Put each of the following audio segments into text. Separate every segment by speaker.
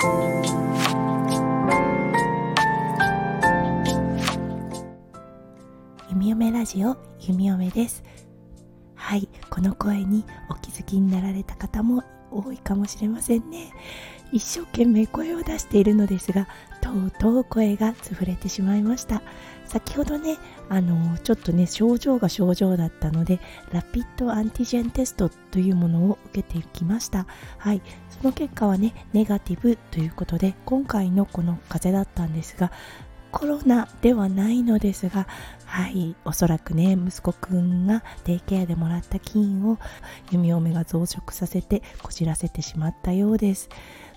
Speaker 1: 弓嫁ラジオ弓嫁です。はいこの声にお気づきになられた方も多いかもしれませんね。一生懸命声を出しているのですがとうとう声が潰れてしまいました。先ほどねあのちょっとね症状が症状だったのでラピッドアンティジェンテストというものを受けてきました。はい。その結果はねネガティブということで今回のこの風邪だったんですがコロナではないのですが、はい、おそらくね、息子くんがデイケアでもらった菌を弓嫁が増殖させてこじらせてしまったようです。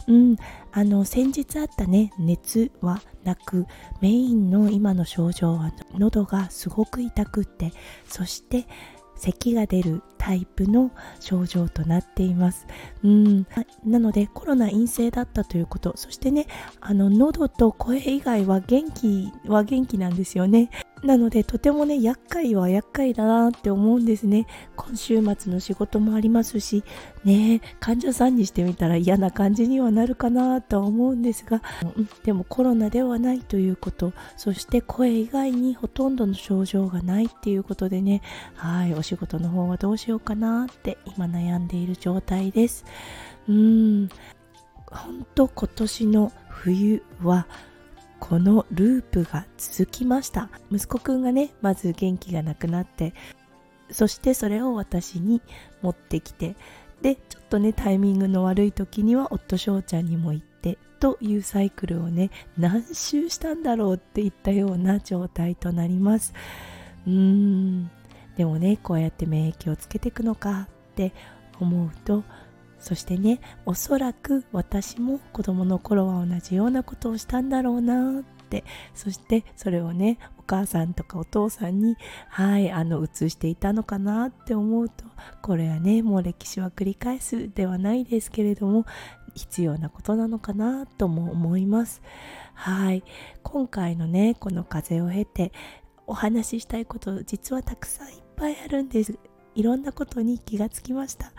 Speaker 1: うん、あの先日あったね熱はなくメインの今の症状は喉がすごく痛くってそして咳が出るタイプの症状となっています。うんなのでコロナ陰性だったということそしてねあの喉と声以外は元気は元気なんですよね。なのでとてもね厄介は厄介だなって思うんですね。今週末の仕事もありますしね患者さんにしてみたら嫌な感じにはなるかなとは思うんですが、うん、でもコロナではないということそして声以外にほとんどの症状がないっていうことでね。はいお仕事の方はどうしようかなって今悩んでいる状態です。うん。本当今年の冬はこのループが続きました。息子くんがねまず元気がなくなってそしてそれを私に持ってきてでちょっとねタイミングの悪い時には夫翔ちゃんにも行ってというサイクルをね何周したんだろうっていったような状態となります。うーん。でもねこうやって免疫をつけていくのかって思うとそしてねおそらく私も子供の頃は同じようなことをしたんだろうなって。そしてそれをねお母さんとかお父さんにはいあの移していたのかなって思うとこれはねもう歴史は繰り返すではないですけれども必要なことなのかなとも思います。はい。今回のねこの風を経てお話ししたいこと実はたくさんいっぱいあるんです。いろんなことに気がつきました。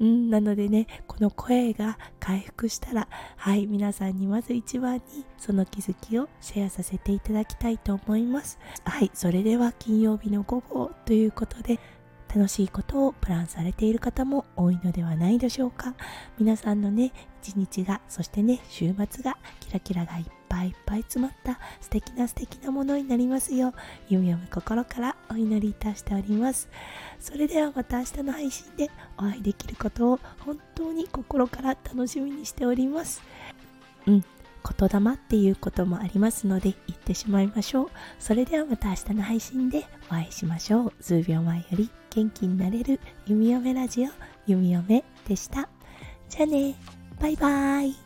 Speaker 1: うん、なのでね、この声が回復したら、はい、皆さんにまず一番にその気づきをシェアさせていただきたいと思います。はい、それでは金曜日の午後ということで、楽しいことをプランされている方も多いのではないでしょうか。皆さんのね一日がそしてね週末がキラキラがいっぱいいっぱい詰まった素敵な素敵なものになりますようゆみゆみ心からお祈りいたしております。それではまた明日の配信でお会いできることを本当に心から楽しみにしております。うん。言霊っていうこともありますので言ってしまいましょう。それではまた明日の配信でお会いしましょう。数秒前より。元気になれる弓嫁ラジオ弓嫁でした。じゃあね。バイバーイ。